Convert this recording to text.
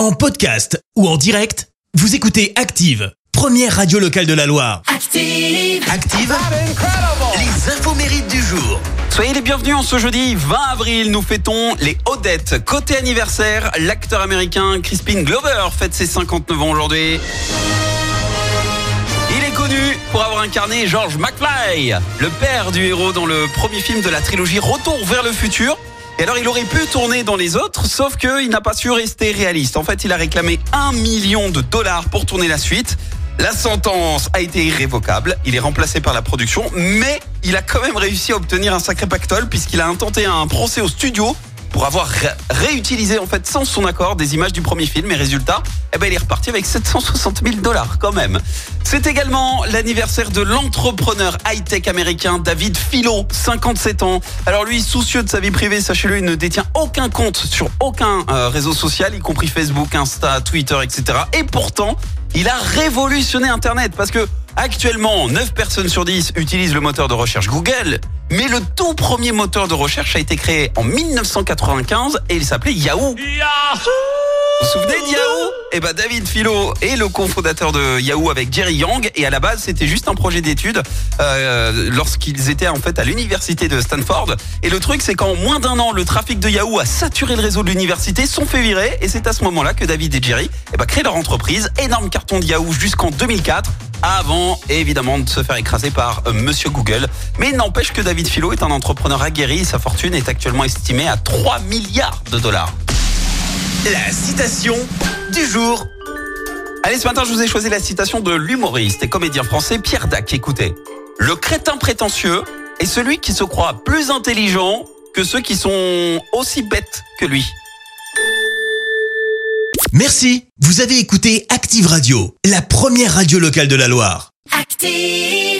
En podcast ou en direct, vous écoutez Active, première radio locale de la Loire. Active. Active, les infos mérites du jour. Soyez les bienvenus en ce jeudi 20 avril. Nous fêtons les Odettes. Côté anniversaire, l'acteur américain Crispin Glover fête ses 59 ans aujourd'hui. Il est connu pour avoir incarné George McFly, le père du héros dans le premier film de la trilogie Retour vers le futur. Et alors, il aurait pu tourner dans les autres, sauf qu'il n'a pas su rester réaliste. En fait, il a réclamé un million de dollars pour tourner la suite. La sentence a été irrévocable. Il est remplacé par la production, mais il a quand même réussi à obtenir un sacré pactole puisqu'il a intenté un procès au studio pour avoir ré- réutilisé en fait sans son accord des images du premier film et résultat, eh ben il est reparti avec 760 000 dollars quand même. C'est également l'anniversaire de l'entrepreneur high-tech américain David Philo, 57 ans. Alors lui, soucieux de sa vie privée, sachez-le, il ne détient aucun compte sur aucun euh, réseau social, y compris Facebook, Insta, Twitter, etc. Et pourtant, il a révolutionné Internet parce que actuellement, 9 personnes sur 10 utilisent le moteur de recherche Google. Mais le tout premier moteur de recherche a été créé en 1995 et il s'appelait Yahoo. Vous vous souvenez de Yahoo? Eh ben David Philo est le cofondateur de Yahoo avec Jerry Yang et à la base c'était juste un projet d'études euh, lorsqu'ils étaient en fait à l'université de Stanford. Et le truc c'est qu'en moins d'un an le trafic de Yahoo a saturé le réseau de l'université, sont fait virer et c'est à ce moment-là que David et Jerry eh ben, créent leur entreprise. Énorme carton de Yahoo jusqu'en 2004 avant évidemment de se faire écraser par euh, Monsieur Google. Mais n'empêche que David Philo est un entrepreneur aguerri sa fortune est actuellement estimée à 3 milliards de dollars. La citation du jour. Allez, ce matin, je vous ai choisi la citation de l'humoriste et comédien français Pierre Dac. Écoutez, le crétin prétentieux est celui qui se croit plus intelligent que ceux qui sont aussi bêtes que lui. Merci, vous avez écouté Active Radio, la première radio locale de la Loire. Active.